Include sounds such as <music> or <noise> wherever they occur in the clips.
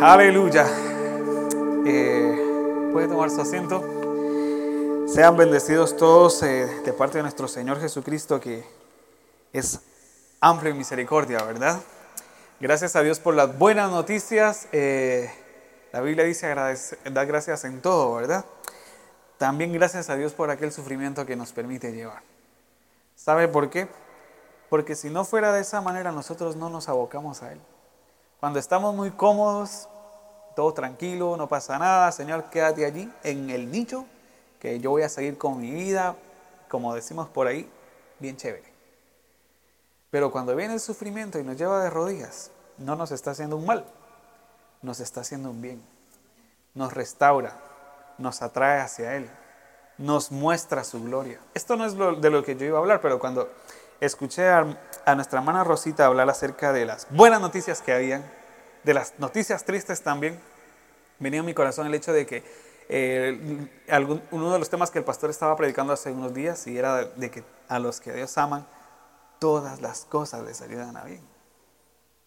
Aleluya. Eh, puede tomar su asiento. Sean bendecidos todos eh, de parte de nuestro Señor Jesucristo, que es amplio en misericordia, ¿verdad? Gracias a Dios por las buenas noticias. Eh, la Biblia dice dar gracias en todo, ¿verdad? También gracias a Dios por aquel sufrimiento que nos permite llevar. ¿Sabe por qué? Porque si no fuera de esa manera, nosotros no nos abocamos a Él. Cuando estamos muy cómodos, todo tranquilo, no pasa nada, Señor, quédate allí en el nicho, que yo voy a seguir con mi vida, como decimos por ahí, bien chévere. Pero cuando viene el sufrimiento y nos lleva de rodillas, no nos está haciendo un mal, nos está haciendo un bien. Nos restaura, nos atrae hacia Él, nos muestra su gloria. Esto no es de lo que yo iba a hablar, pero cuando escuché a, nuestra hermana Rosita hablar acerca de las buenas noticias que habían, de las noticias tristes también, venía en mi corazón el hecho de que eh, uno de los temas que el pastor estaba predicando hace unos días y era de que a los que Dios aman, todas las cosas les ayudan a bien.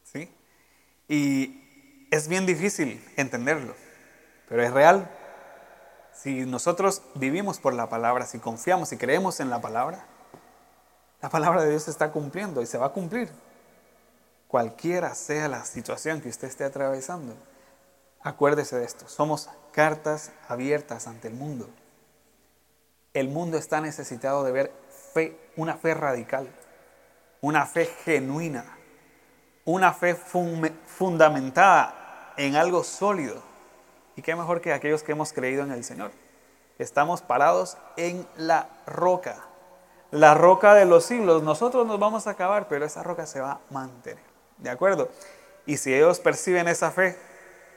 ¿Sí? Y es bien difícil entenderlo, pero es real. Si nosotros vivimos por la palabra, si confiamos y creemos en la palabra, la palabra de Dios se está cumpliendo y se va a cumplir. Cualquiera sea la situación que usted esté atravesando, acuérdese de esto. Somos cartas abiertas ante el mundo. El mundo está necesitado de ver fe, una fe radical, una fe genuina, una fe fundamentada en algo sólido. Y qué mejor que aquellos que hemos creído en el Señor. Estamos parados en la roca la roca de los siglos. Nosotros nos vamos a acabar, pero esa roca se va a mantener. ¿De acuerdo? Y si ellos perciben esa fe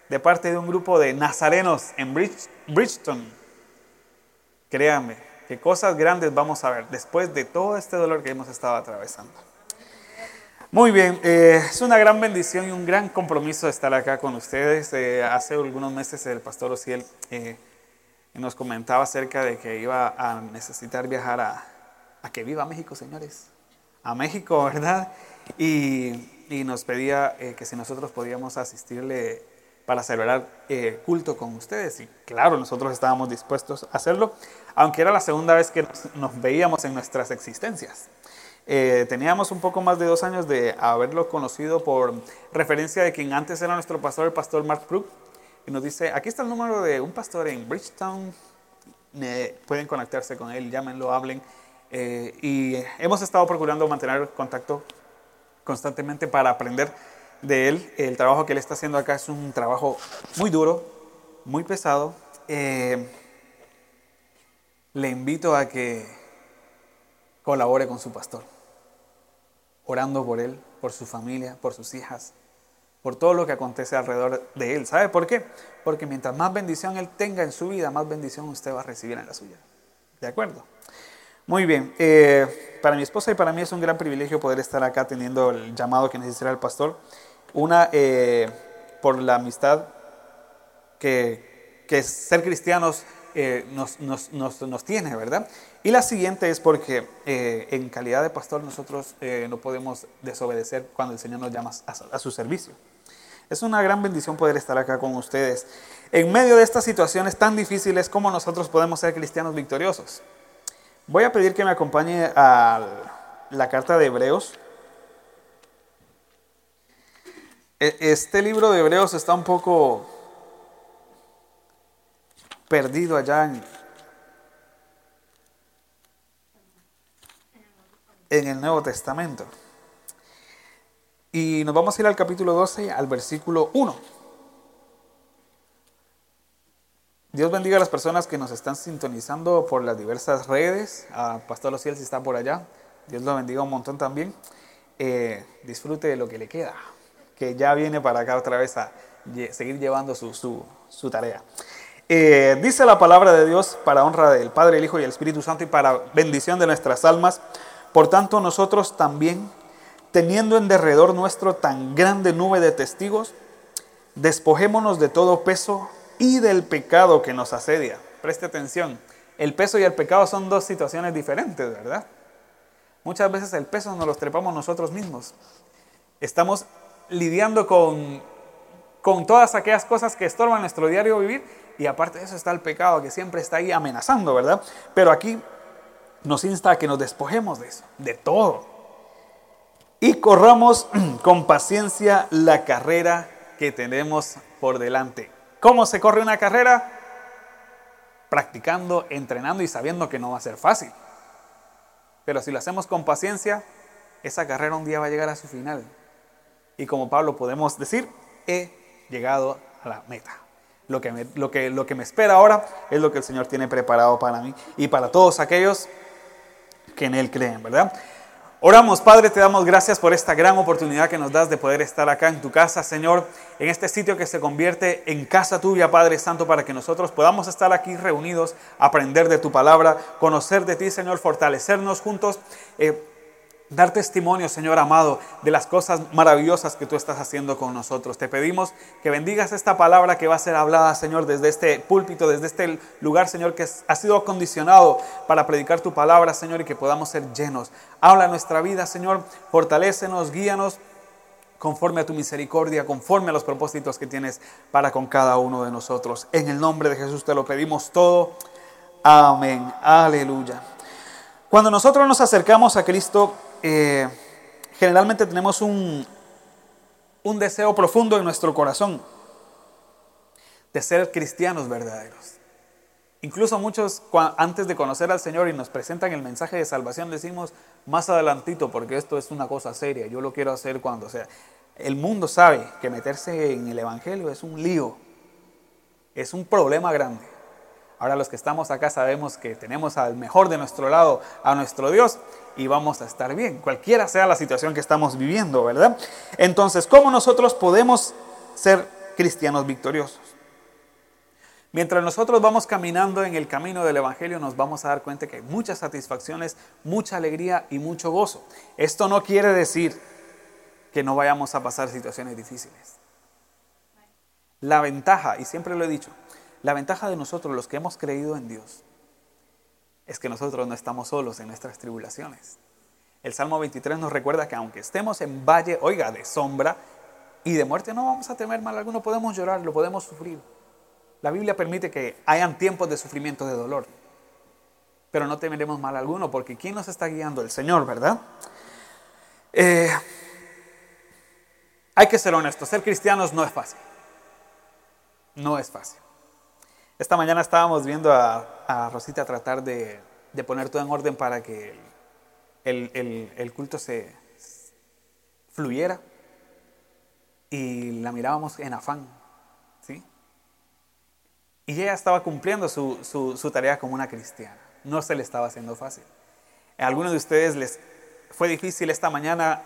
de parte de un grupo de nazarenos en Bridgeton, créanme que cosas grandes vamos a ver después de todo este dolor que hemos estado atravesando. Muy bien, eh, es una gran bendición y un gran compromiso estar acá con ustedes. Eh, hace algunos meses el pastor Ociel eh, nos comentaba acerca de que iba a necesitar viajar a, a que viva México, señores. A México, <laughs> ¿verdad? Y, nos pedía eh, que si nosotros podíamos asistirle para celebrar eh, culto con ustedes. Y claro, nosotros estábamos dispuestos a hacerlo, aunque era la segunda vez que nos, veíamos en nuestras existencias. Eh, teníamos un poco más de dos años de haberlo conocido por referencia de quien antes era nuestro pastor, el pastor Mark Brook, y nos dice, aquí está el número de un pastor en Bridgetown, pueden conectarse con él, llámenlo, hablen. Eh, y hemos estado procurando mantener contacto constantemente para aprender de él. El trabajo que él está haciendo acá es un trabajo muy duro, muy pesado. Eh, le invito a que colabore con su pastor, orando por él, por su familia, por sus hijas, por todo lo que acontece alrededor de él. ¿Sabe por qué? Porque mientras más bendición él tenga en su vida, más bendición usted va a recibir en la suya. ¿De acuerdo? Muy bien, eh, para mi esposa y para mí es un gran privilegio poder estar acá teniendo el llamado que necesita el pastor. Una, eh, por la amistad que, que ser cristianos eh, nos, nos, nos, tiene, ¿verdad? Y la siguiente es porque en calidad de pastor nosotros no podemos desobedecer cuando el Señor nos llama a, a su servicio. Es una gran bendición poder estar acá con ustedes. En medio de estas situaciones tan difíciles, ¿cómo nosotros podemos ser cristianos victoriosos? Voy a pedir que me acompañe a la carta de Hebreos. E, este libro de Hebreos está un poco perdido allá en, el Nuevo Testamento. Y nos vamos a ir al capítulo 12, al versículo 1. Dios bendiga a las personas que nos están sintonizando por las diversas redes. A Pastor Ociel si está por allá. Dios lo bendiga un montón también. Eh, disfrute de lo que le queda, que ya viene para acá otra vez a seguir llevando su, tarea. Eh, dice la palabra de Dios para honra del Padre, el Hijo y el Espíritu Santo y para bendición de nuestras almas. Por tanto, nosotros también, teniendo en derredor nuestro tan grande nube de testigos, despojémonos de todo peso y del pecado que nos asedia. Preste atención, el peso y el pecado son dos situaciones diferentes, ¿verdad? Muchas veces el peso nos lo trepamos nosotros mismos. Estamos lidiando con con todas aquellas cosas que estorban nuestro diario vivir. Y aparte de eso está el pecado que siempre está ahí amenazando, ¿verdad? Pero aquí nos insta a que nos despojemos de eso, de todo. Y corramos <clears throat> con paciencia la carrera que tenemos por delante. ¿Cómo se corre una carrera? Practicando, entrenando y sabiendo que no va a ser fácil. Pero si lo hacemos con paciencia, esa carrera un día va a llegar a su final. Y como Pablo podemos decir, he llegado a la meta. Lo que, me, lo, que, lo que me espera ahora es lo que el Señor tiene preparado para mí y para todos aquellos que en Él creen, ¿verdad? Oramos, Padre, te damos gracias por esta gran oportunidad que nos das de poder estar acá en tu casa, Señor, en este sitio que se convierte en casa tuya, Padre Santo, para que nosotros podamos estar aquí reunidos, aprender de tu palabra, conocer de ti, Señor, fortalecernos juntos. Eh, dar testimonio, Señor amado, de las cosas maravillosas que tú estás haciendo con nosotros. Te pedimos que bendigas esta palabra que va a ser hablada, Señor, desde este púlpito, desde este lugar, Señor, que ha sido acondicionado para predicar tu palabra, Señor, y que podamos ser llenos. Habla nuestra vida, Señor, fortalécenos, guíanos conforme a tu misericordia, conforme a los propósitos que tienes para con cada uno de nosotros. En el nombre de Jesús te lo pedimos todo. Amén. Aleluya. Cuando nosotros nos acercamos a Cristo, eh, generalmente tenemos un, un deseo profundo en nuestro corazón de ser cristianos verdaderos. Incluso muchos antes de conocer al Señor y nos presentan el mensaje de salvación decimos más adelantito porque esto es una cosa seria, yo lo quiero hacer cuando sea. El mundo sabe que meterse en el Evangelio es un lío, es un problema grande. Ahora los que estamos acá sabemos que tenemos al mejor de nuestro lado, a nuestro Dios, y vamos a estar bien, cualquiera sea la situación que estamos viviendo, ¿verdad? Entonces, ¿cómo nosotros podemos ser cristianos victoriosos? Mientras nosotros vamos caminando en el camino del Evangelio, nos vamos a dar cuenta que hay muchas satisfacciones, mucha alegría y mucho gozo. Esto no quiere decir que no vayamos a pasar situaciones difíciles. La ventaja, y siempre lo he dicho, la ventaja de nosotros, los que hemos creído en Dios, es que nosotros no estamos solos en nuestras tribulaciones. El Salmo 23 nos recuerda que aunque estemos en valle, oiga, de sombra y de muerte, no vamos a temer mal alguno, podemos llorar, lo podemos sufrir. La Biblia permite que hayan tiempos de sufrimiento, de dolor, pero no temeremos mal alguno, porque ¿quién nos está guiando? El Señor, ¿verdad? Eh, hay que ser honestos, ser cristianos no es fácil. No es fácil. Esta mañana estábamos viendo a, Rosita tratar de, poner todo en orden para que el, culto se fluyera y la mirábamos en afán, ¿sí? Y ella estaba cumpliendo su, su, tarea como una cristiana. No se le estaba haciendo fácil. A algunos de ustedes les fue difícil esta mañana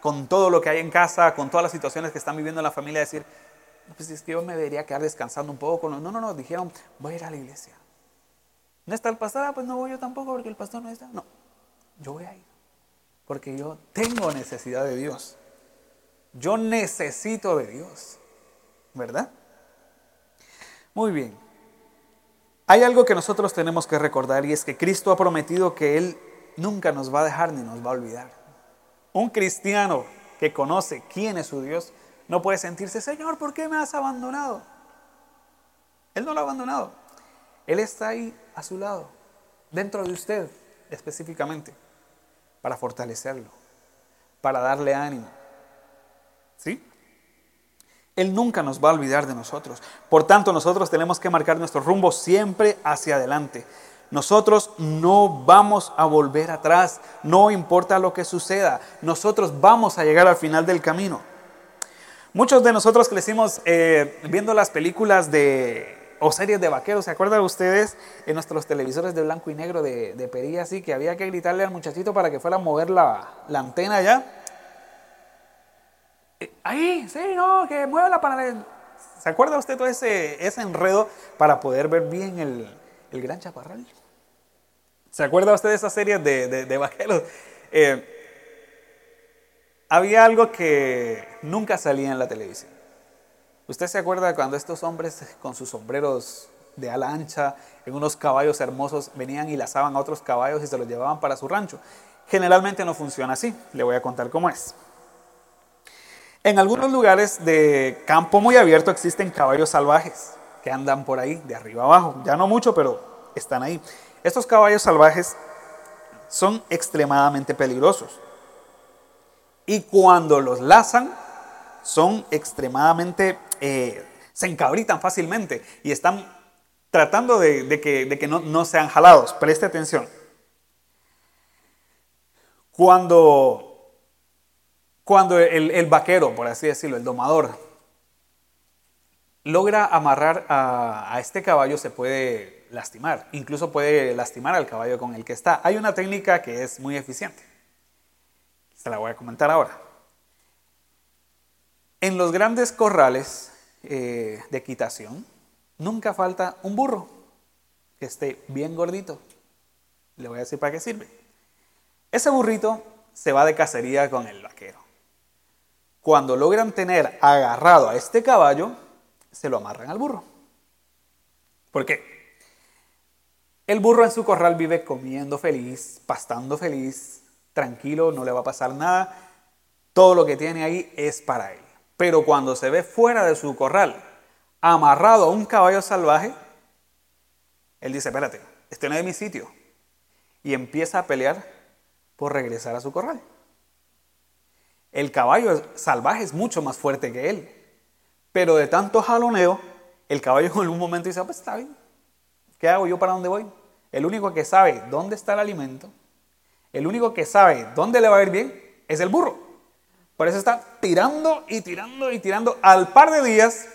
con todo lo que hay en casa, con todas las situaciones que están viviendo en la familia, decir, pues es que yo me debería quedar descansando un poco. No, no, no, dijeron, voy a ir a la iglesia. ¿No está el pastor? Ah, pues no voy yo tampoco porque el pastor no está. No, yo voy a ir. Porque yo tengo necesidad de Dios. Yo necesito de Dios. ¿Verdad? Muy bien. Hay algo que nosotros tenemos que recordar y es que Cristo ha prometido que Él nunca nos va a dejar ni nos va a olvidar. Un cristiano que conoce quién es su Dios no puede sentirse, Señor, ¿por qué me has abandonado? Él no lo ha abandonado. Él está ahí a su lado, dentro de usted específicamente, para fortalecerlo, para darle ánimo. ¿Sí? Él nunca nos va a olvidar de nosotros. Por tanto, nosotros tenemos que marcar nuestro rumbo siempre hacia adelante. Nosotros no vamos a volver atrás, no importa lo que suceda. Nosotros vamos a llegar al final del camino. Muchos de nosotros crecimos eh, viendo las películas de o series de vaqueros. ¿Se acuerdan ustedes en nuestros televisores de blanco y negro de, de perilla así que había que gritarle al muchachito para que fuera a mover la, antena ya? Eh, ahí, sí, no, que mueva la panel. ¿Se acuerda usted todo ese, ese enredo para poder ver bien el, el gran chaparral? ¿Se acuerda usted de esas series de, de, vaqueros? Eh, había algo que nunca salía en la televisión. ¿Usted se acuerda cuando estos hombres con sus sombreros de ala ancha, en unos caballos hermosos, venían y lazaban a otros caballos y se los llevaban para su rancho? Generalmente no funciona así. Le voy a contar cómo es. En algunos lugares de campo muy abierto existen caballos salvajes que andan por ahí, de arriba abajo. Ya no mucho, pero están ahí. Estos caballos salvajes son extremadamente peligrosos. Y cuando los lazan, son extremadamente, eh, se encabritan fácilmente y están tratando de, que, no, no, sean jalados. Preste atención. Cuando, cuando el, vaquero, por así decirlo, el domador, logra amarrar a este caballo, se puede lastimar. Incluso puede lastimar al caballo con el que está. Hay una técnica que es muy eficiente. Se la voy a comentar ahora. En los grandes corrales eh, de equitación, nunca falta un burro que esté bien gordito. Le voy a decir para qué sirve. Ese burrito se va de cacería con el vaquero. Cuando logran tener agarrado a este caballo, se lo amarran al burro. ¿Por qué? El burro en su corral vive comiendo feliz, pastando feliz, tranquilo, no le va a pasar nada. Todo lo que tiene ahí es para él. Pero cuando se ve fuera de su corral, amarrado a un caballo salvaje, él dice, espérate, este no es mi sitio. Y empieza a pelear por regresar a su corral. El caballo salvaje es mucho más fuerte que él. Pero de tanto jaloneo, el caballo en algún momento dice, pues está bien. ¿Qué hago yo para dónde voy? El único que sabe dónde está el alimento, el único que sabe dónde le va a ir bien, es el burro. Por eso está tirando y tirando y tirando. Al par de días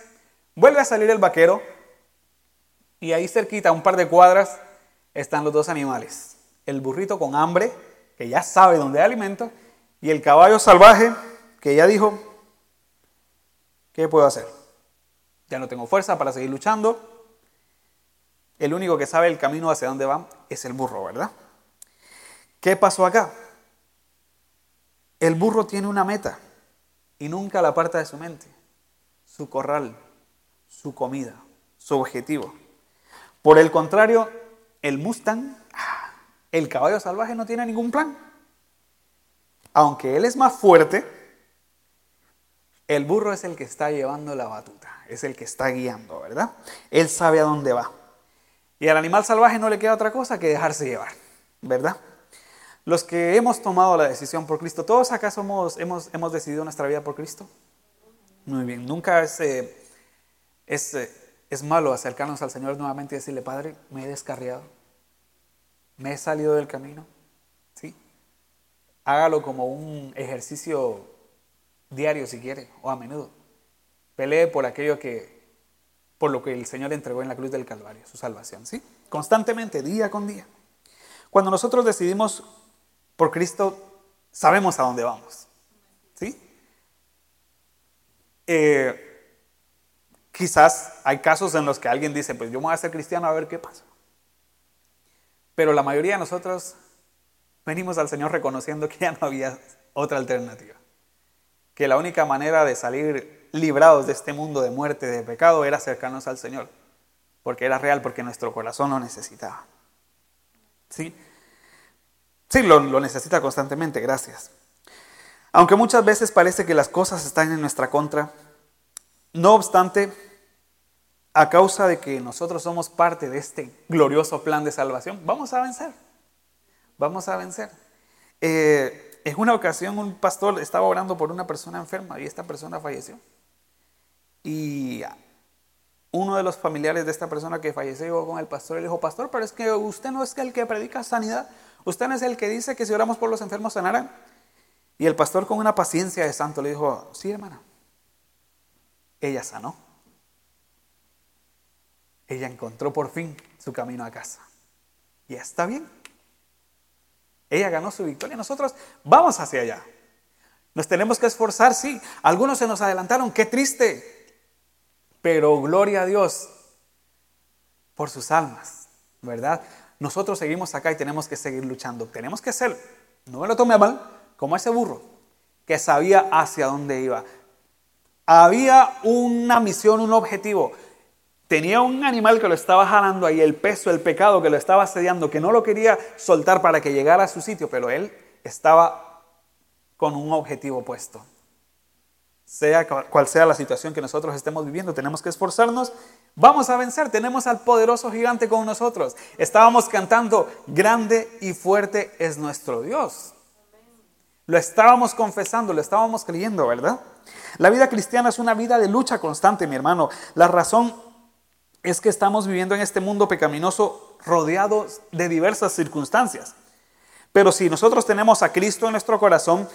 vuelve a salir el vaquero y ahí cerquita, un par de cuadras, están los dos animales. El burrito con hambre, que ya sabe dónde hay alimento, y el caballo salvaje, que ya dijo, ¿qué puedo hacer? Ya no tengo fuerza para seguir luchando. El único que sabe el camino hacia dónde va es el burro, ¿verdad? ¿Qué pasó acá? El burro tiene una meta y nunca la aparta de su mente. Su corral, su comida, su objetivo. Por el contrario, el Mustang, el caballo salvaje no tiene ningún plan. Aunque él es más fuerte, el burro es el que está llevando la batuta, es el que está guiando, ¿verdad? Él sabe a dónde va. Y al animal salvaje no le queda otra cosa que dejarse llevar, ¿verdad? Los que hemos tomado la decisión por Cristo, ¿todos acá somos, hemos, hemos decidido nuestra vida por Cristo? Muy bien, nunca es, eh, es, eh, es malo acercarnos al Señor nuevamente y decirle, Padre, me he descarriado, me he salido del camino. ¿Sí? Hágalo como un ejercicio diario si quiere, o a menudo. Pelee por aquello que, por lo que el Señor entregó en la cruz del Calvario, su salvación. ¿Sí? Constantemente, día con día. Cuando nosotros decidimos por Cristo sabemos a dónde vamos. ¿Sí? Eh, quizás hay casos en los que alguien dice, pues yo me voy a ser cristiano a ver qué pasa. Pero la mayoría de nosotros venimos al Señor reconociendo que ya no había otra alternativa. Que la única manera de salir librados de este mundo de muerte, de pecado, era acercarnos al Señor. Porque era real, porque nuestro corazón lo necesitaba. ¿Sí? Sí, lo, necesita constantemente, gracias. Aunque muchas veces parece que las cosas están en nuestra contra, no obstante, a causa de que nosotros somos parte de este glorioso plan de salvación, vamos a vencer. Vamos a vencer. Eh, en una ocasión un pastor estaba orando por una persona enferma y esta persona falleció. Y uno de los familiares de esta persona que falleció llegó con el pastor y le dijo, pastor, pero es que usted no es el que predica sanidad, usted es el que dice que si oramos por los enfermos sanarán. Y el pastor con una paciencia de santo le dijo, sí hermana, ella sanó. Ella encontró por fin su camino a casa. Y está bien. Ella ganó su victoria. Nosotros vamos hacia allá. Nos tenemos que esforzar, sí. Algunos se nos adelantaron, qué triste. Pero gloria a Dios por sus almas, ¿verdad? Nosotros seguimos acá y tenemos que seguir luchando. Tenemos que ser, no me lo tome mal, como ese burro que sabía hacia dónde iba. Había una misión, un objetivo. Tenía un animal que lo estaba jalando ahí, el peso, el pecado que lo estaba asediando, que no lo quería soltar para que llegara a su sitio, pero él estaba con un objetivo puesto. Sea cual sea la situación que nosotros estemos viviendo, tenemos que esforzarnos. Vamos a vencer, tenemos al poderoso gigante con nosotros. Estábamos cantando, grande y fuerte es nuestro Dios. Lo estábamos confesando, lo estábamos creyendo, ¿verdad? La vida cristiana es una vida de lucha constante, mi hermano. La razón es que estamos viviendo en este mundo pecaminoso rodeados de diversas circunstancias. Pero si nosotros tenemos a Cristo en nuestro corazón,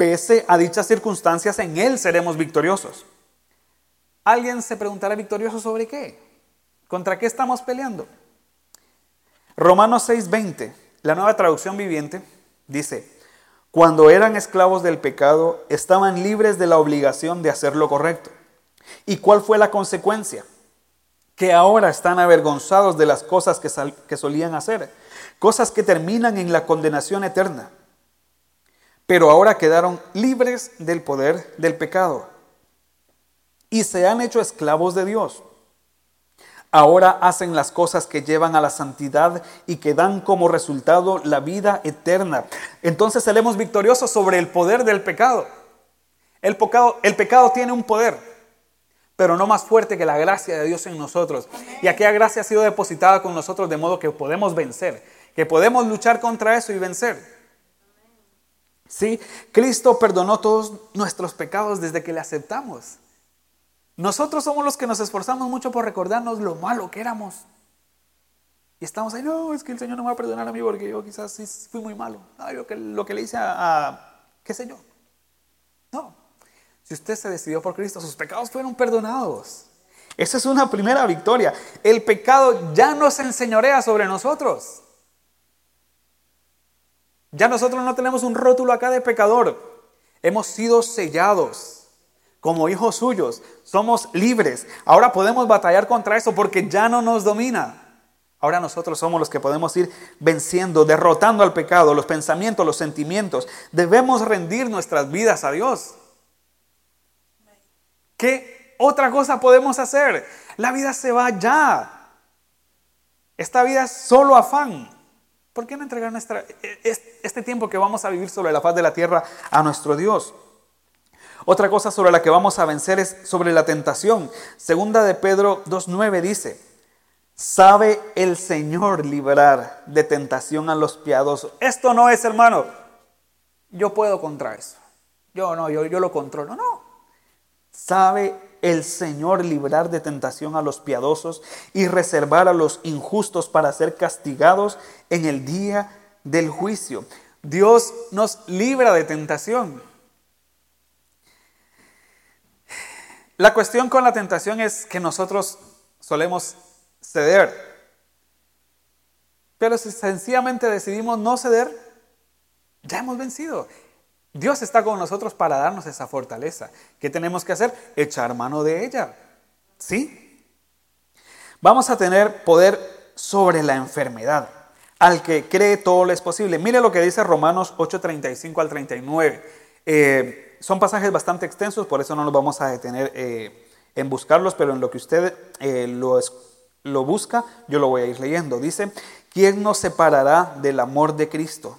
pese a dichas circunstancias, en Él seremos victoriosos. Alguien se preguntará victorioso sobre qué? ¿Contra qué estamos peleando? Romanos 6:20, la nueva traducción viviente, dice, cuando eran esclavos del pecado, estaban libres de la obligación de hacer lo correcto. ¿Y cuál fue la consecuencia? Que ahora están avergonzados de las cosas que, que solían hacer, cosas que terminan en la condenación eterna pero ahora quedaron libres del poder del pecado y se han hecho esclavos de Dios. Ahora hacen las cosas que llevan a la santidad y que dan como resultado la vida eterna. Entonces seremos victoriosos sobre el poder del pecado. El pecado, el pecado tiene un poder, pero no más fuerte que la gracia de Dios en nosotros. Y aquella gracia ha sido depositada con nosotros de modo que podemos vencer, que podemos luchar contra eso y vencer. ¿Sí? Cristo perdonó todos nuestros pecados desde que le aceptamos. Nosotros somos los que nos esforzamos mucho por recordarnos lo malo que éramos. Y estamos ahí, no, es que el Señor no me va a perdonar a mí porque yo quizás fui muy malo. No, lo que, lo que le hice a, qué sé yo. No, si usted se decidió por Cristo, sus pecados fueron perdonados. Esa es una primera victoria. El pecado ya no se enseñorea sobre nosotros. Ya nosotros no tenemos un rótulo acá de pecador. Hemos sido sellados como hijos suyos. Somos libres. Ahora podemos batallar contra eso porque ya no nos domina. Ahora nosotros somos los que podemos ir venciendo, derrotando al pecado, los pensamientos, los sentimientos. Debemos rendir nuestras vidas a Dios. ¿Qué otra cosa podemos hacer? La vida se va ya. Esta vida es solo afán. ¿Por qué no entregar nuestra, este tiempo que vamos a vivir sobre la faz de la tierra a nuestro Dios? Otra cosa sobre la que vamos a vencer es sobre la tentación. Segunda de Pedro 2.9 dice, sabe el Señor librar de tentación a los piadosos. Esto no es, hermano, yo puedo contra eso. Yo no, yo, yo lo controlo. No. Sabe el Señor librar de tentación a los piadosos y reservar a los injustos para ser castigados en el día del juicio. Dios nos libra de tentación. La cuestión con la tentación es que nosotros solemos ceder. Pero si sencillamente decidimos no ceder, ya hemos vencido. Dios está con nosotros para darnos esa fortaleza. ¿Qué tenemos que hacer? Echar mano de ella. ¿Sí? Vamos a tener poder sobre la enfermedad. Al que cree todo lo es posible. Mire lo que dice Romanos 8:35 al 39. Eh, son pasajes bastante extensos, por eso no nos vamos a detener eh, en buscarlos, pero en lo que usted eh, lo, lo busca, yo lo voy a ir leyendo. Dice, ¿quién nos separará del amor de Cristo?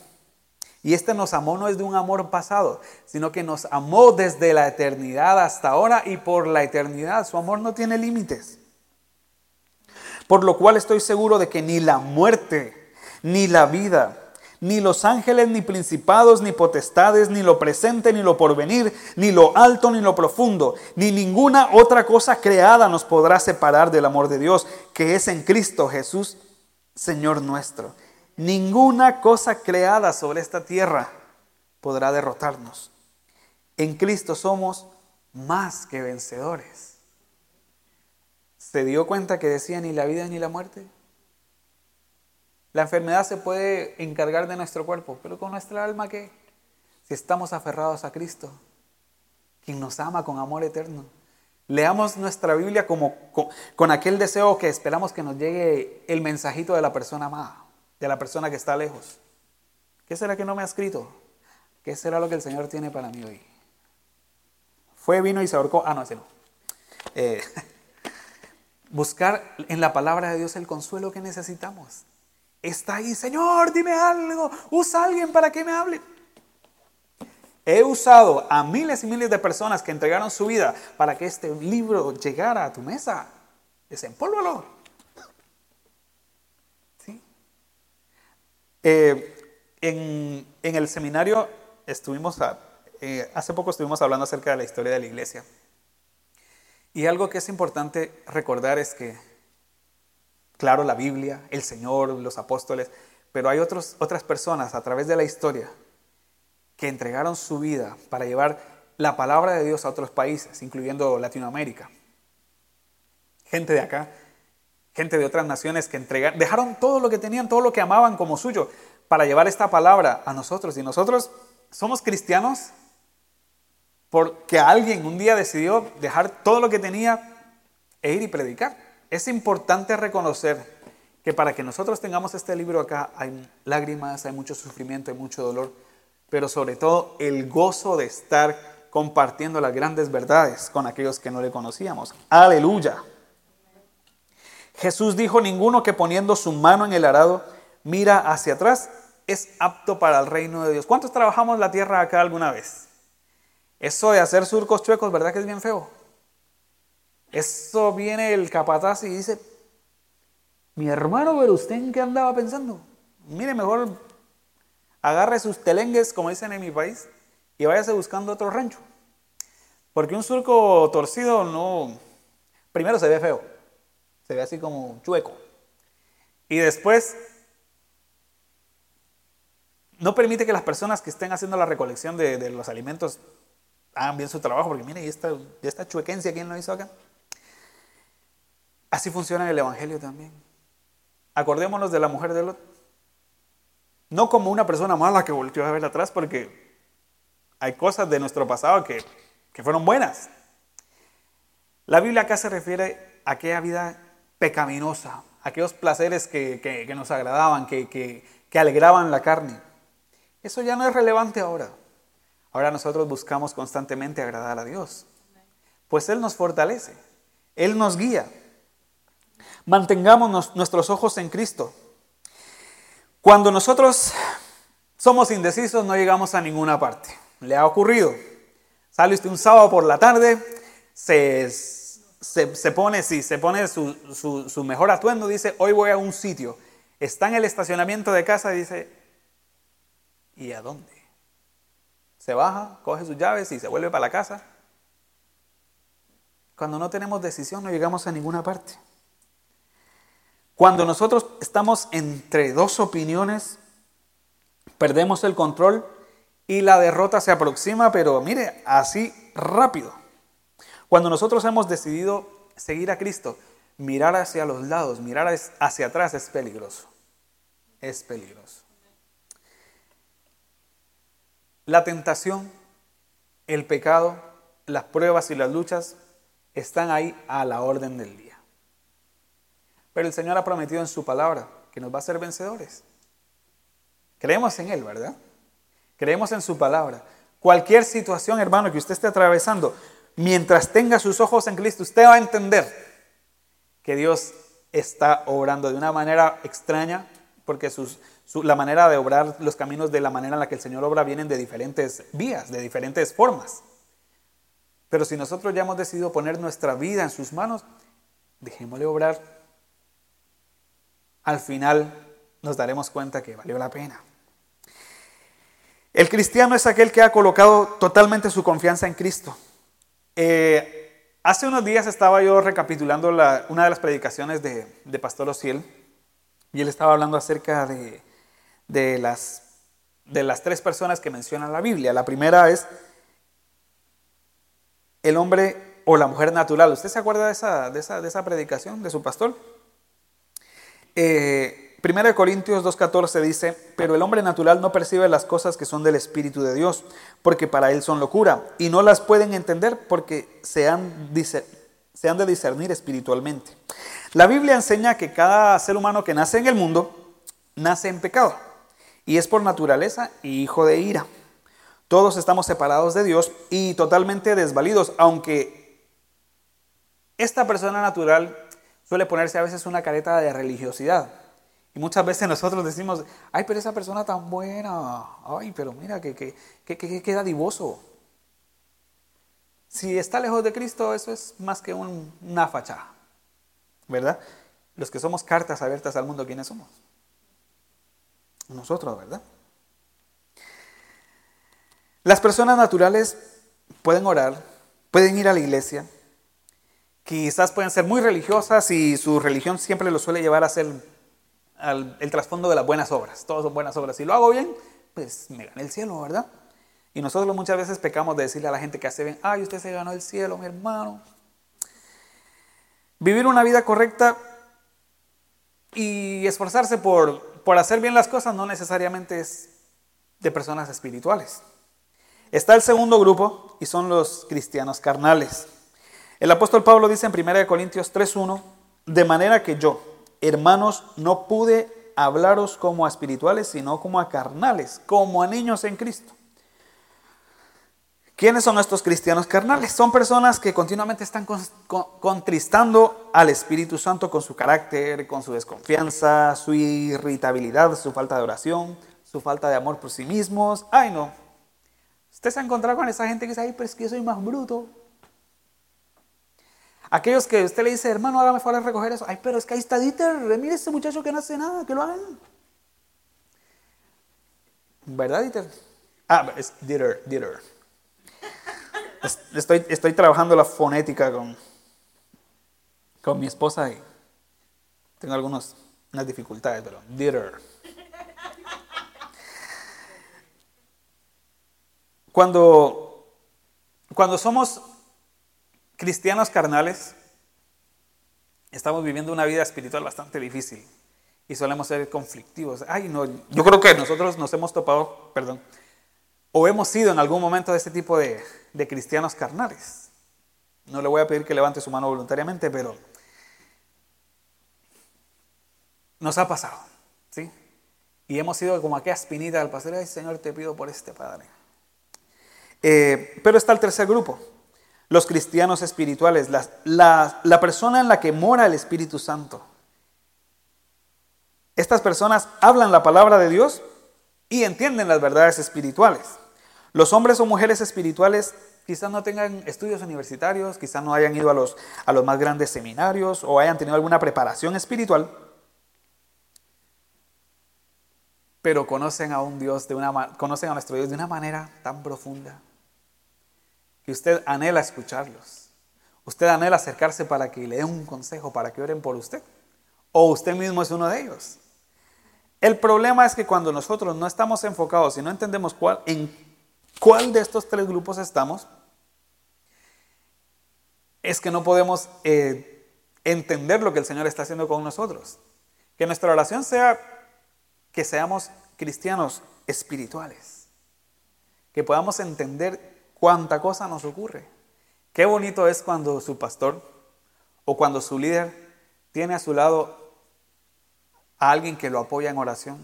Y este nos amó no es de un amor pasado, sino que nos amó desde la eternidad hasta ahora y por la eternidad. Su amor no tiene límites. Por lo cual estoy seguro de que ni la muerte, ni la vida, ni los ángeles, ni principados, ni potestades, ni lo presente, ni lo porvenir, ni lo alto, ni lo profundo, ni ninguna otra cosa creada nos podrá separar del amor de Dios, que es en Cristo Jesús, Señor nuestro. Ninguna cosa creada sobre esta tierra podrá derrotarnos. En Cristo somos más que vencedores. ¿Se dio cuenta que decía ni la vida ni la muerte? La enfermedad se puede encargar de nuestro cuerpo, pero con nuestra alma qué? Si estamos aferrados a Cristo, quien nos ama con amor eterno. Leamos nuestra Biblia como con, con aquel deseo que esperamos que nos llegue el mensajito de la persona amada. De la persona que está lejos. ¿Qué será que no me ha escrito? ¿Qué será lo que el Señor tiene para mí hoy? Fue, vino y se ahorcó. Ah, no, ese no. Eh, <laughs> buscar en la palabra de Dios el consuelo que necesitamos. Está ahí, Señor, dime algo. Usa a alguien para que me hable. He usado a miles y miles de personas que entregaron su vida para que este libro llegara a tu mesa. Desempólvalo. Eh, en, el seminario estuvimos, eh, hace poco estuvimos hablando acerca de la historia de la iglesia. Y algo que es importante recordar es que, claro, la Biblia, el Señor, los apóstoles, pero hay otros, otras personas a través de la historia que entregaron su vida para llevar la palabra de Dios a otros países, incluyendo Latinoamérica. Gente de acá, gente de otras naciones que entregaron, dejaron todo lo que tenían, todo lo que amaban como suyo, para llevar esta palabra a nosotros. Y nosotros somos cristianos porque alguien un día decidió dejar todo lo que tenía e ir y predicar. Es importante reconocer que para que nosotros tengamos este libro acá hay lágrimas, hay mucho sufrimiento, hay mucho dolor, pero sobre todo el gozo de estar compartiendo las grandes verdades con aquellos que no le conocíamos. Aleluya. Jesús dijo, ninguno que poniendo su mano en el arado mira hacia atrás es apto para el reino de Dios. ¿Cuántos trabajamos la tierra acá alguna vez? Eso de hacer surcos chuecos, ¿verdad que es bien feo? Eso viene el capataz y dice, mi hermano, pero usted en qué andaba pensando? Mire, mejor agarre sus telengues, como dicen en mi país, y váyase buscando otro rancho. Porque un surco torcido no, primero se ve feo, se ve así como chueco. Y después no permite que las personas que estén haciendo la recolección de, los alimentos hagan bien su trabajo, porque mire, ¿y esta, esta chuequencia quién lo hizo acá? Así funciona el Evangelio también. Acordémonos de la mujer de Lot. No como una persona mala que volvió a ver atrás, porque hay cosas de nuestro pasado que, fueron buenas. La Biblia acá se refiere a aquella vida pecaminosa, aquellos placeres que, nos agradaban, que, alegraban la carne. Eso ya no es relevante ahora. Ahora nosotros buscamos constantemente agradar a Dios. Pues Él nos fortalece, Él nos guía. Mantengamos nuestros ojos en Cristo. Cuando nosotros somos indecisos no llegamos a ninguna parte. ¿Le ha ocurrido? Sale usted un sábado por la tarde, se, se, pone, sí, se pone su, su, mejor atuendo, dice, hoy voy a un sitio. Está en el estacionamiento de casa dice, ¿Y a dónde? Se baja, coge sus llaves y se vuelve para la casa. Cuando no tenemos decisión no llegamos a ninguna parte. Cuando nosotros estamos entre dos opiniones, perdemos el control y la derrota se aproxima, pero mire, así rápido. Cuando nosotros hemos decidido seguir a Cristo, mirar hacia los lados, mirar hacia atrás es peligroso. Es peligroso. La tentación, el pecado, las pruebas y las luchas están ahí a la orden del día. Pero el Señor ha prometido en su palabra que nos va a hacer vencedores. Creemos en Él, ¿verdad? Creemos en su palabra. Cualquier situación, hermano, que usted esté atravesando, mientras tenga sus ojos en Cristo, usted va a entender que Dios está obrando de una manera extraña, porque la manera de obrar los caminos de la manera en la que el Señor obra vienen de diferentes vías, de diferentes formas. Pero si nosotros ya hemos decidido poner nuestra vida en sus manos, dejémosle obrar. Al final nos daremos cuenta que valió la pena. El cristiano es aquel que ha colocado totalmente su confianza en Cristo. Eh, hace unos días estaba yo recapitulando una de las predicaciones de, Pastor Ociel y él estaba hablando acerca de, de las, de las tres personas que menciona la Biblia. La primera es el hombre o la mujer natural. ¿Usted se acuerda de esa, de esa, predicación de su pastor? Eh, Primera de Corintios 2.14 dice, pero el hombre natural no percibe las cosas que son del Espíritu de Dios, porque para él son locura, y no las pueden entender porque se han, se han de discernir espiritualmente. La Biblia enseña que cada ser humano que nace en el mundo nace en pecado y es por naturaleza hijo de ira. Todos estamos separados de Dios y totalmente desvalidos, aunque esta persona natural suele ponerse a veces una careta de religiosidad. Y muchas veces nosotros decimos, ay, pero esa persona tan buena, ay, pero mira, que, que, que, dadivoso. Si está lejos de Cristo, eso es más que un, una fachada, ¿verdad? Los que somos cartas abiertas al mundo, ¿quiénes somos? Nosotros, ¿verdad? Las personas naturales pueden orar, pueden ir a la iglesia, quizás pueden ser muy religiosas y su religión siempre lo suele llevar a ser el trasfondo de las buenas obras. Todos son buenas obras. Si lo hago bien, pues me gané el cielo, ¿verdad? Y nosotros muchas veces pecamos de decirle a la gente que hace bien, ay, usted se ganó el cielo, mi hermano. Vivir una vida correcta y esforzarse por, por hacer bien las cosas no necesariamente es de personas espirituales. Está el segundo grupo y son los cristianos carnales. El apóstol Pablo dice en 1 Corintios 3.1, de manera que yo, hermanos, no pude hablaros como a espirituales, sino como a carnales, como a niños en Cristo. ¿Quiénes son estos cristianos carnales? Son personas que continuamente están contristando al Espíritu Santo con su carácter, con su desconfianza, su irritabilidad, su falta de oración, su falta de amor por sí mismos. Ay, no, Usted se ha encontrado con esa gente que dice, ay, pero es que yo soy más bruto. Aquellos que usted le dice, hermano, hágame favor de recoger eso. Ay, pero es que ahí está Dieter, mire ese muchacho que no hace nada, que lo hagan. ¿Verdad, Dieter? Ah, es Dieter, Dieter. Estoy, estoy trabajando la fonética con, con mi esposa y tengo algunas dificultades, pero Dieter. Cuando, cuando somos cristianos carnales, estamos viviendo una vida espiritual bastante difícil y solemos ser conflictivos. Ay, no, yo creo que nosotros nos hemos topado, perdón, o hemos sido en algún momento de este tipo de, de cristianos carnales. No le voy a pedir que levante su mano voluntariamente, pero nos ha pasado, ¿sí? Y hemos sido como aquella espinita del pastor, ay Señor, te pido por este Padre. Eh, pero está el tercer grupo, los cristianos espirituales, la, persona en la que mora el Espíritu Santo. Estas personas hablan la palabra de Dios y entienden las verdades espirituales. Los hombres o mujeres espirituales quizás no tengan estudios universitarios, quizás no hayan ido a los, a los más grandes seminarios o hayan tenido alguna preparación espiritual, pero conocen a un Dios de una conocen a nuestro Dios de una manera tan profunda que usted anhela escucharlos. Usted anhela acercarse para que le den un consejo, para que oren por usted. O usted mismo es uno de ellos. El problema es que cuando nosotros no estamos enfocados y no entendemos cuál, en cuál de estos tres grupos estamos, es que no podemos eh, entender lo que el Señor está haciendo con nosotros. Que nuestra oración sea que seamos cristianos espirituales. Que podamos entender cuánta cosa nos ocurre. Qué bonito es cuando su pastor o cuando su líder tiene a su lado a alguien que lo apoya en oración,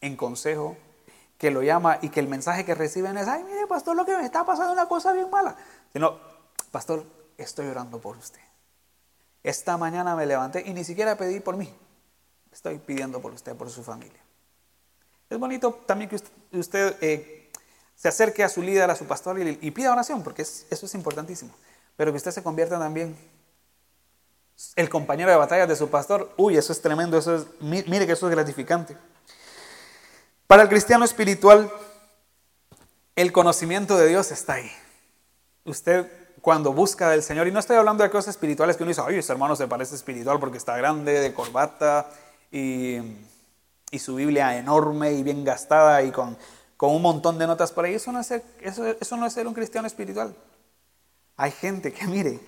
en consejo, que lo llama y que el mensaje que reciben es, ay, mire, pastor, lo que me está pasando es una cosa bien mala. Sino, pastor, estoy orando por usted. Esta mañana me levanté y ni siquiera pedí por mí. Estoy pidiendo por usted, por su familia. Es bonito también que usted, eh, se acerque a su líder, a su pastor y, pida oración, porque eso es importantísimo. Pero que usted se convierta también el compañero de batalla de su pastor. Uy, eso es tremendo, eso es, mire que eso es gratificante. Para el cristiano espiritual, el conocimiento de Dios está ahí. Usted cuando busca del Señor, y no estoy hablando de cosas espirituales que uno dice, oye, ese hermano se parece espiritual porque está grande, de corbata y, y su Biblia enorme y bien gastada y con con un montón de notas por ahí, eso no, es ser, eso, no es ser un cristiano espiritual. Hay gente que, mire,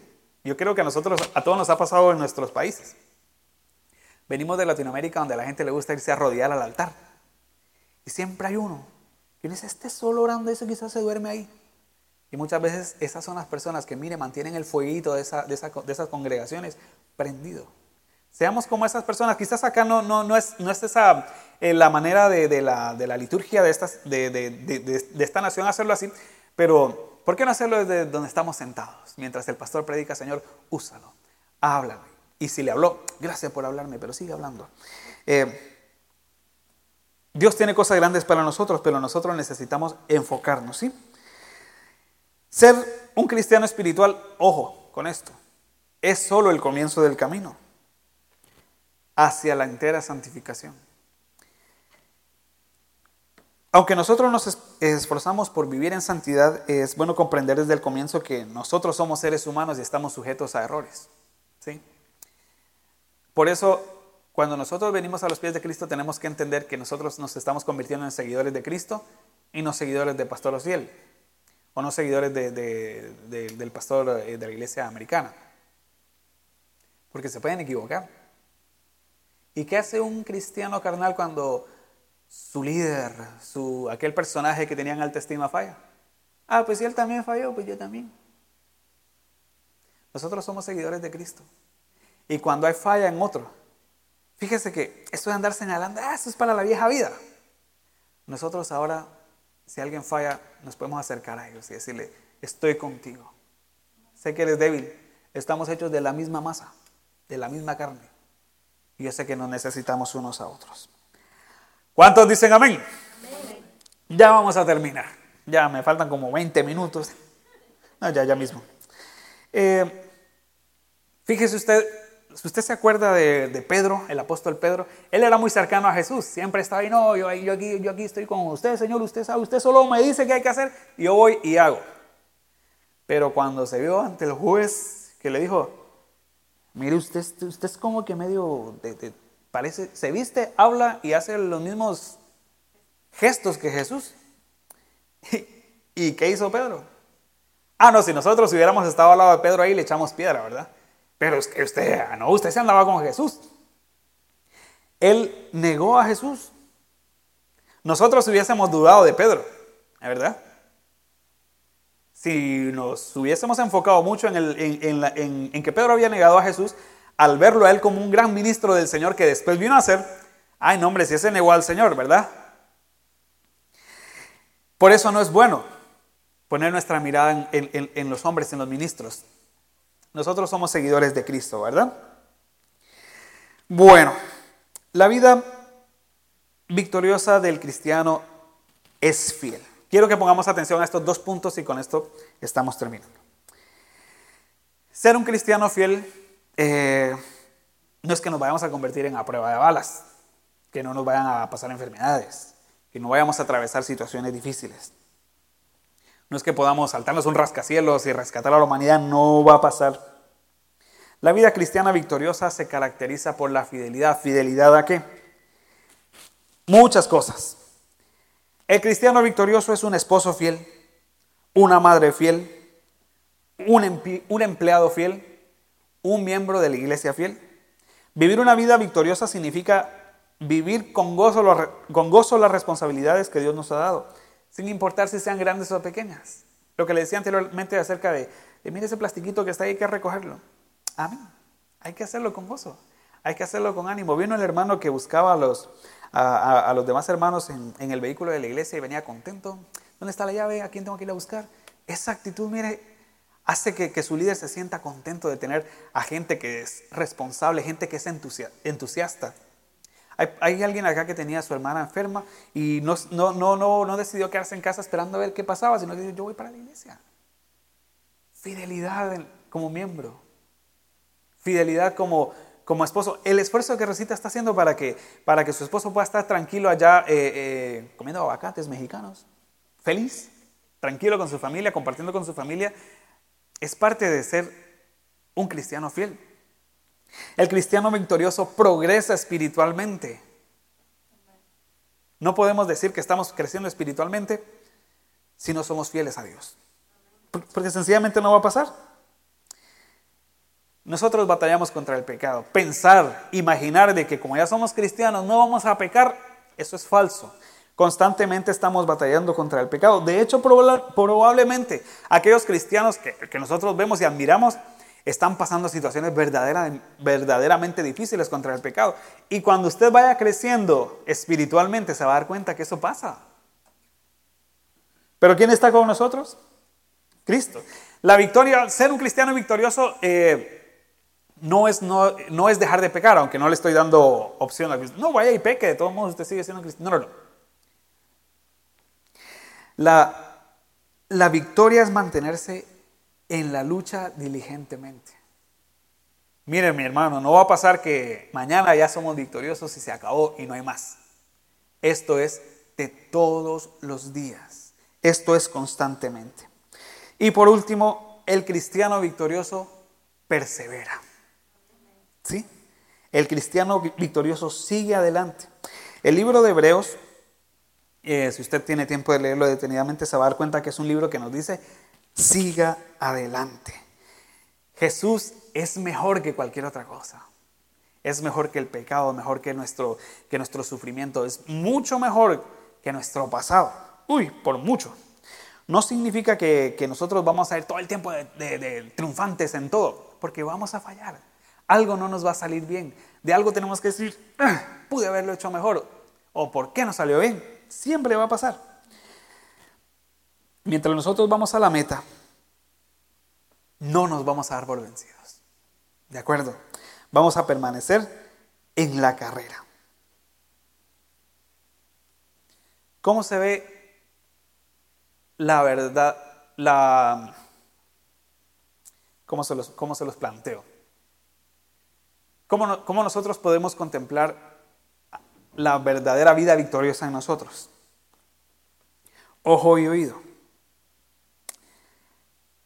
yo creo que a nosotros, a todos nos ha pasado en nuestros países. Venimos de Latinoamérica donde a la gente le gusta irse a rodear al altar. Y siempre hay uno que dice, este solo orando eso quizás se duerme ahí. Y muchas veces esas son las personas que, mire, mantienen el fueguito de, de, de esas congregaciones prendido. Seamos como esas personas. Quizás acá no, no, no, es, no es esa eh, la manera de, la, de, la, liturgia de, estas, de, de, esta nación hacerlo así, pero ¿por qué no hacerlo desde donde estamos sentados? Mientras el pastor predica, Señor, úsalo, háblame. Y si le habló, gracias por hablarme, pero sigue hablando. Eh, Dios tiene cosas grandes para nosotros, pero nosotros necesitamos enfocarnos, ¿sí? Ser un cristiano espiritual, ojo con esto, es solo el comienzo del camino hacia la entera santificación. Aunque nosotros nos esforzamos por vivir en santidad, es bueno comprender desde el comienzo que nosotros somos seres humanos y estamos sujetos a errores. ¿sí? Por eso, cuando nosotros venimos a los pies de Cristo, tenemos que entender que nosotros nos estamos convirtiendo en seguidores de Cristo y no seguidores de Pastor Ociel, o no seguidores del pastor eh, de la iglesia americana. Porque se pueden equivocar. ¿Y qué hace un cristiano carnal cuando su líder, su, aquel personaje que tenían alta estima falla? Ah, pues si él también falló, pues yo también. Nosotros somos seguidores de Cristo. Y cuando hay falla en otro, fíjese que esto de andar señalando, ah, eso es para la vieja vida. Nosotros ahora, si alguien falla, nos podemos acercar a ellos y decirle, estoy contigo. Sé que eres débil, estamos hechos de la misma masa, de la misma carne. Y yo sé que nos necesitamos unos a otros. ¿Cuántos dicen amén? Ya vamos a terminar. Ya me faltan como 20 minutos. No, ya, ya mismo. Eh, fíjese usted, si usted se acuerda de, Pedro, el apóstol Pedro, él era muy cercano a Jesús. Siempre estaba ahí, no, yo, yo, aquí, yo aquí estoy con usted, Señor, usted sabe, usted solo me dice qué hay que hacer, y yo voy y hago. Pero cuando se vio ante el juez que le dijo, Mire, usted, usted es como que medio, parece, se viste, habla y hace los mismos gestos que Jesús. <laughs> ¿Y qué hizo Pedro? Ah, no, si nosotros hubiéramos estado al lado de Pedro ahí le echamos piedra, ¿verdad? Pero usted, ah, no, usted se andaba con Jesús. Él negó a Jesús. Nosotros hubiésemos dudado de Pedro, ¿verdad? Si nos hubiésemos enfocado mucho en, que Pedro había negado a Jesús, al verlo a él como un gran ministro del Señor que después vino a ser, ay no hombre, si ese negó al Señor, ¿verdad? Por eso no es bueno poner nuestra mirada en los hombres, en los ministros. Nosotros somos seguidores de Cristo, ¿verdad? Bueno, la vida victoriosa del cristiano es fiel. Quiero que pongamos atención a estos dos puntos y con esto estamos terminando. Ser un cristiano fiel eh, no es que nos vayamos a convertir en a prueba de balas, que no nos vayan a pasar enfermedades, que no vayamos a atravesar situaciones difíciles. No es que podamos saltarnos un rascacielos y rescatar a la humanidad, no va a pasar. La vida cristiana victoriosa se caracteriza por la fidelidad. ¿Fidelidad a qué? Muchas cosas. El cristiano victorioso es un esposo fiel, una madre fiel, un, empleado fiel, un miembro de la iglesia fiel. Vivir una vida victoriosa significa vivir con gozo, con gozo las responsabilidades que Dios nos ha dado, sin importar si sean grandes o pequeñas. Lo que le decía anteriormente acerca de, de mire ese plastiquito que está ahí, hay que recogerlo. Amén. Hay que hacerlo con gozo. Hay que hacerlo con ánimo. Vino el hermano que buscaba los, a, los demás hermanos en, el vehículo de la iglesia y venía contento. ¿Dónde está la llave? ¿A quién tengo que ir a buscar? Esa actitud, mire, hace que, su líder se sienta contento de tener a gente que es responsable, gente que es entusiasta. Hay, alguien acá que tenía a su hermana enferma y no, no, no, no, no decidió quedarse en casa esperando a ver qué pasaba, sino que dijo, yo voy para la iglesia. Fidelidad como miembro. Fidelidad como, como esposo, el esfuerzo que Rosita está haciendo para que, para que su esposo pueda estar tranquilo allá eh, eh, comiendo aguacates mexicanos, feliz, tranquilo con su familia, compartiendo con su familia, es parte de ser un cristiano fiel. El cristiano victorioso progresa espiritualmente. No podemos decir que estamos creciendo espiritualmente si no somos fieles a Dios. Porque sencillamente no va a pasar. Nosotros batallamos contra el pecado. Pensar, imaginar de que como ya somos cristianos no vamos a pecar, eso es falso. Constantemente estamos batallando contra el pecado. De hecho, probablemente aquellos cristianos que, nosotros vemos y admiramos, Están pasando situaciones verdaderamente difíciles contra el pecado. Y cuando usted vaya creciendo espiritualmente, se va a dar cuenta que eso pasa. Pero ¿quién está con nosotros? Cristo. La victoria, ser un cristiano victorioso eh, no, es, no, no, es dejar de pecar, aunque no le estoy dando opción a Cristo. No, vaya y peque, de todos modos usted sigue siendo cristiano. No, no, no. La, la victoria es mantenerse en la lucha diligentemente. Miren, mi hermano, no va a pasar que mañana ya somos victoriosos y se acabó y no hay más. Esto es de todos los días. Esto es constantemente. Y por último, el cristiano victorioso persevera. ¿Sí? El cristiano victorioso sigue adelante. El libro de Hebreos, eh, si usted tiene tiempo de leerlo detenidamente, se va a dar cuenta que es un libro que nos dice siga adelante. Jesús es mejor que cualquier otra cosa. Es mejor que el pecado, mejor que nuestro, que nuestro sufrimiento. Es mucho mejor que nuestro pasado. Uy, por mucho. No significa que, nosotros vamos a ir todo el tiempo triunfantes en todo, porque vamos a fallar. Algo no nos va a salir bien. De algo tenemos que decir, ah, pude haberlo hecho mejor. O por qué no salió bien. Siempre va a pasar. Mientras nosotros vamos a la meta, no nos vamos a dar por vencidos. ¿De acuerdo? Vamos a permanecer en la carrera. ¿Cómo se ve la verdad, la... ¿Cómo se los, cómo se los planteo? ¿Cómo, ¿Cómo nosotros podemos contemplar la verdadera vida victoriosa en nosotros? Ojo y oído.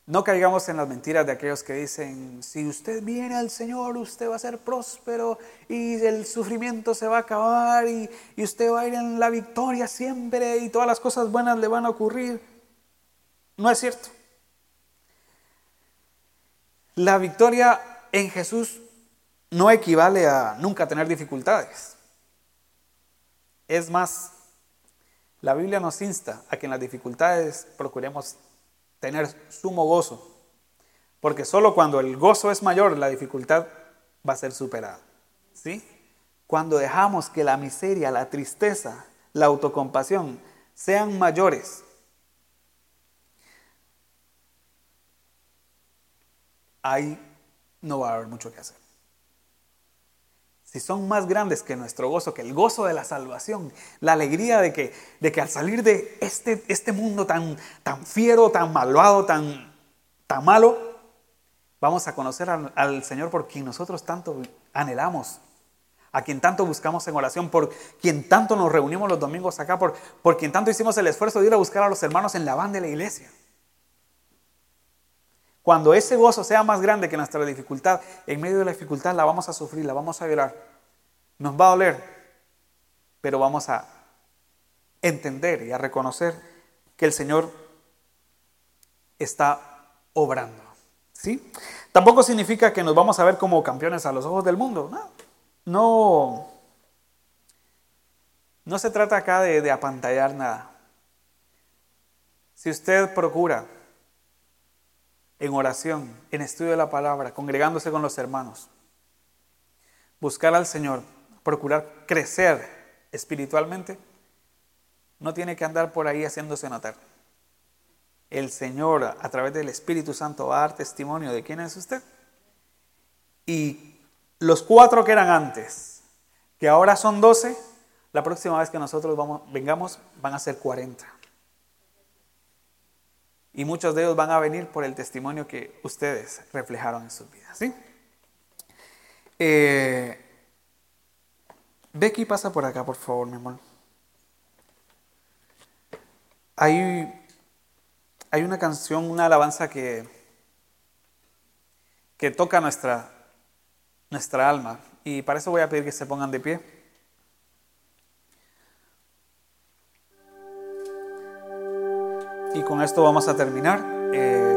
No caigamos en las mentiras de aquellos que dicen, si usted viene al Señor, usted va a ser próspero y el sufrimiento se va a acabar y, usted va a ir en la victoria siempre y todas las cosas buenas le van a ocurrir. No es cierto. La victoria en Jesús no equivale a nunca tener dificultades. Es más, la Biblia nos insta a que en las dificultades procuremos tener sumo gozo. Porque solo cuando el gozo es mayor, la dificultad va a ser superada. ¿Sí? Cuando dejamos que la miseria, la tristeza, la autocompasión sean mayores, ahí no va a haber mucho que hacer. Si son más grandes que nuestro gozo, que el gozo de la salvación, la alegría de que, de que al salir de este, este mundo tan, tan fiero, tan malvado, tan, tan malo, vamos a conocer al, Señor por quien nosotros tanto anhelamos, a quien tanto buscamos en oración, por quien tanto nos reunimos los domingos acá, por, por quien tanto hicimos el esfuerzo de ir a buscar a los hermanos en la banda de la iglesia. Cuando ese gozo sea más grande que nuestra dificultad, en medio de la dificultad la vamos a sufrir, la vamos a llorar. Nos va a doler, pero vamos a entender y a reconocer que el Señor está obrando. ¿Sí? Tampoco significa que nos vamos a ver como campeones a los ojos del mundo. No, no, no se trata acá de, de apantallar nada. Si usted procura en oración, en estudio de la palabra, congregándose con los hermanos. Buscar al Señor, procurar crecer espiritualmente, no tiene que andar por ahí haciéndose notar. El Señor, a través del Espíritu Santo, va a dar testimonio de quién es usted. Y los cuatro que eran antes, que ahora son doce, la próxima vez que nosotros vamos, vengamos van a ser cuarenta. Y muchos de ellos van a venir por el testimonio que ustedes reflejaron en sus vidas. ¿sí? Eh, Becky, pasa por acá, por favor, mi amor. Hay, hay una canción, una alabanza que, que toca nuestra, nuestra alma. Y para eso voy a pedir que se pongan de pie. y con esto vamos a terminar. Eh,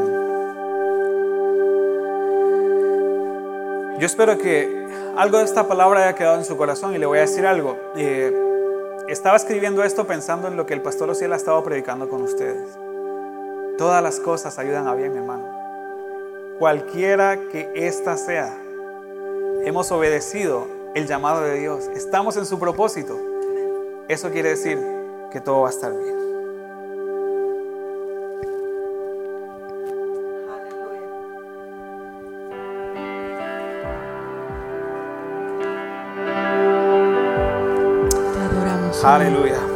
yo espero que algo de esta palabra haya quedado en su corazón y le voy a decir algo. Eh, estaba escribiendo esto pensando en lo que el pastor Ociel ha estado predicando con ustedes. Todas las cosas ayudan a bien, mi hermano. Cualquiera que ésta sea, hemos obedecido el llamado de Dios, estamos en su propósito. Eso quiere decir que todo va a estar bien. Hallelujah.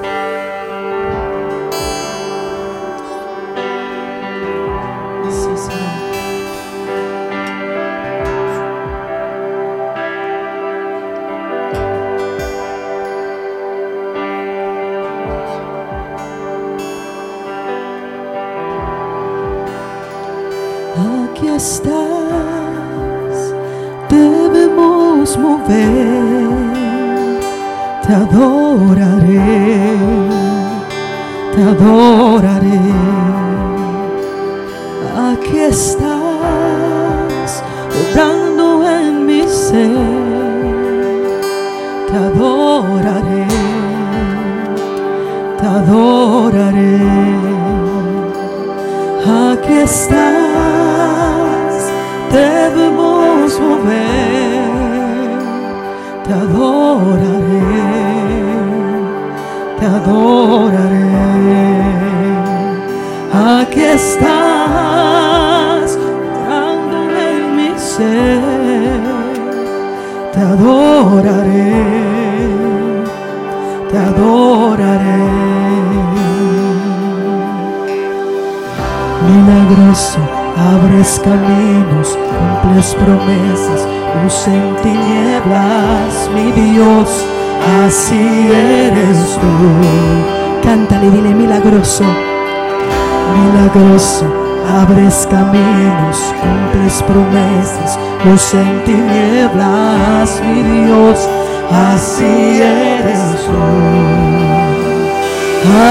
abres caminos, cumples promesas, luz en tinieblas, mi Dios, así eres tú.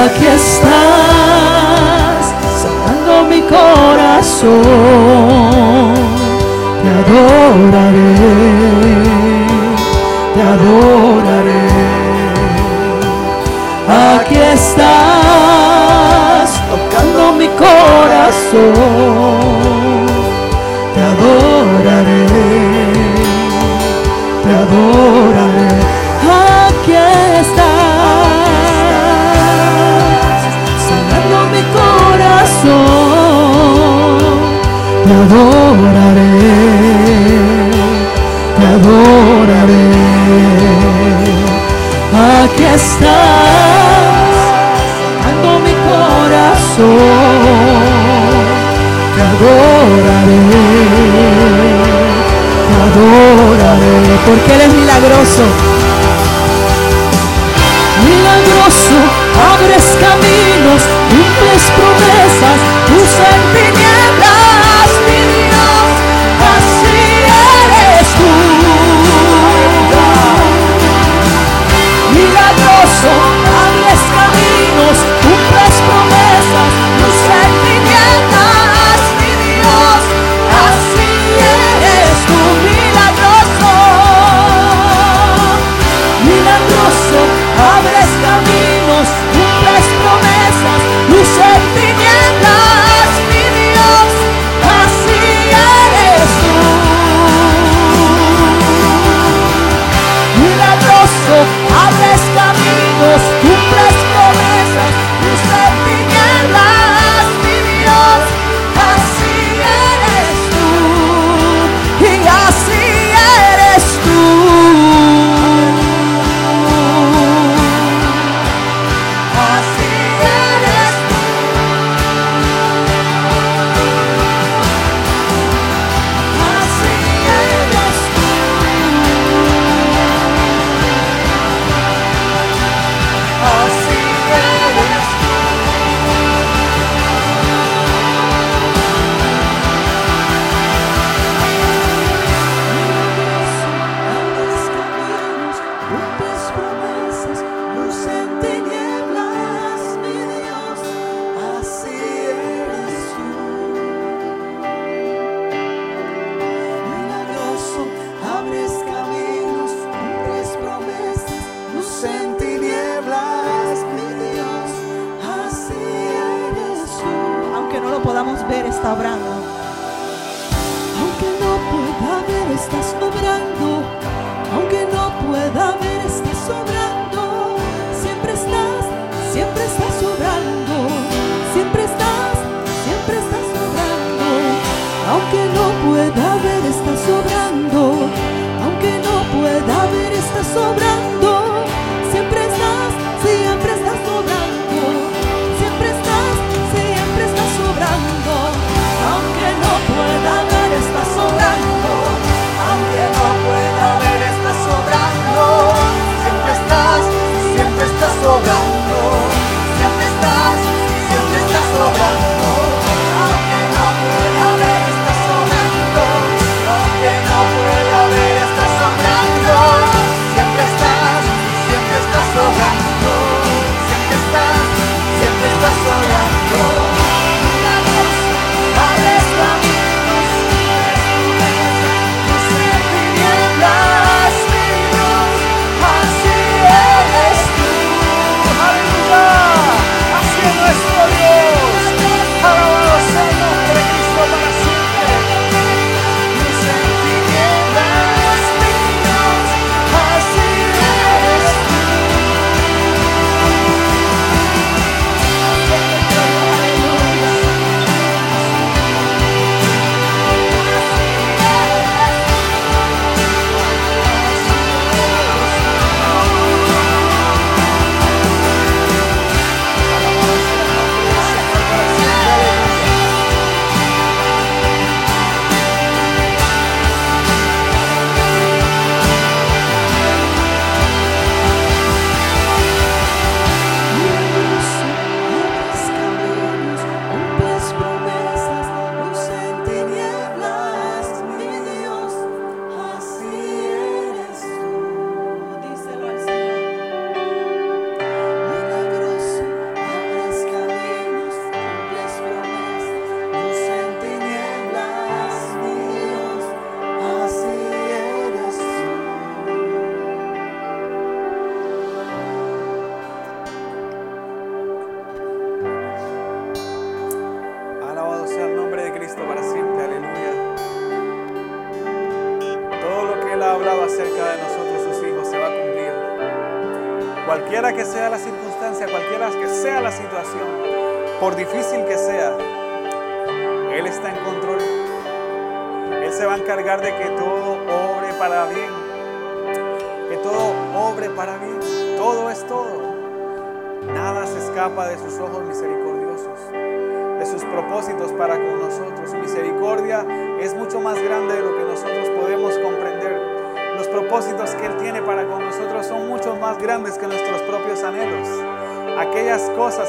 Aquí estás, sanando mi corazón, te adoraré, te adoraré. Aquí estás corazón te adoraré, te adoraré. Aquí estás, sanando mi corazón, te adoraré, te adoraré. Aquí estás. porque Él es milagroso.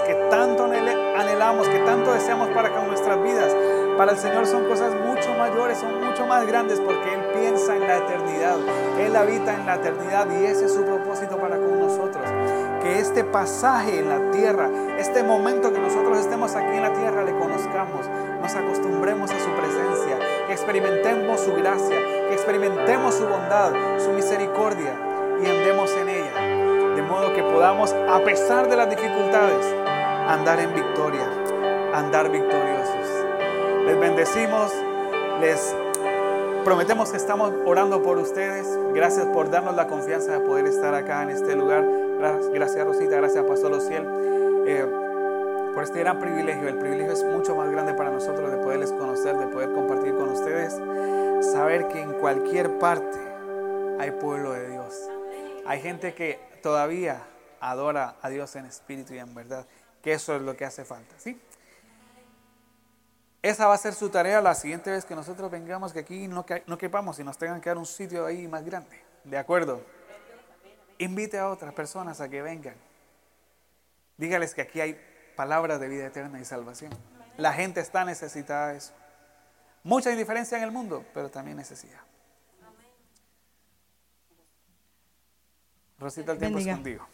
Que tanto anhelamos, que tanto deseamos para con nuestras vidas, para el Señor son cosas mucho mayores, son mucho más grandes porque Él piensa en la eternidad. Él habita en la eternidad y ese es su propósito para con nosotros. Que este pasaje en la tierra, este momento que nosotros estemos aquí en la tierra, le conozcamos, nos acostumbremos a su presencia, que experimentemos su gracia, que experimentemos su bondad, su misericordia y andemos en ella. De modo que podamos, a pesar de las dificultades, andar en victoria, andar victoriosos. Les bendecimos, les prometemos que estamos orando por ustedes. Gracias por darnos la confianza de poder estar acá en este lugar. Gra- Gracias Rosita, gracias Pastor Ociel. eh, por este gran privilegio. El privilegio es mucho más grande para nosotros de poderles conocer, de poder compartir con ustedes. Saber que en cualquier parte hay pueblo de Dios. Hay gente que todavía adora a Dios en espíritu y en verdad. Que eso es lo que hace falta, ¿sí? Esa va a ser su tarea la siguiente vez que nosotros vengamos, que aquí no, ca- no quepamos y nos tengan que dar un sitio ahí más grande. ¿De acuerdo? Invite a otras personas a que vengan. Dígales que aquí hay palabras de vida eterna y salvación. La gente está necesitada de eso. Mucha indiferencia en el mundo, pero también necesidad. Rosita, el tiempo es Bendiga. contigo.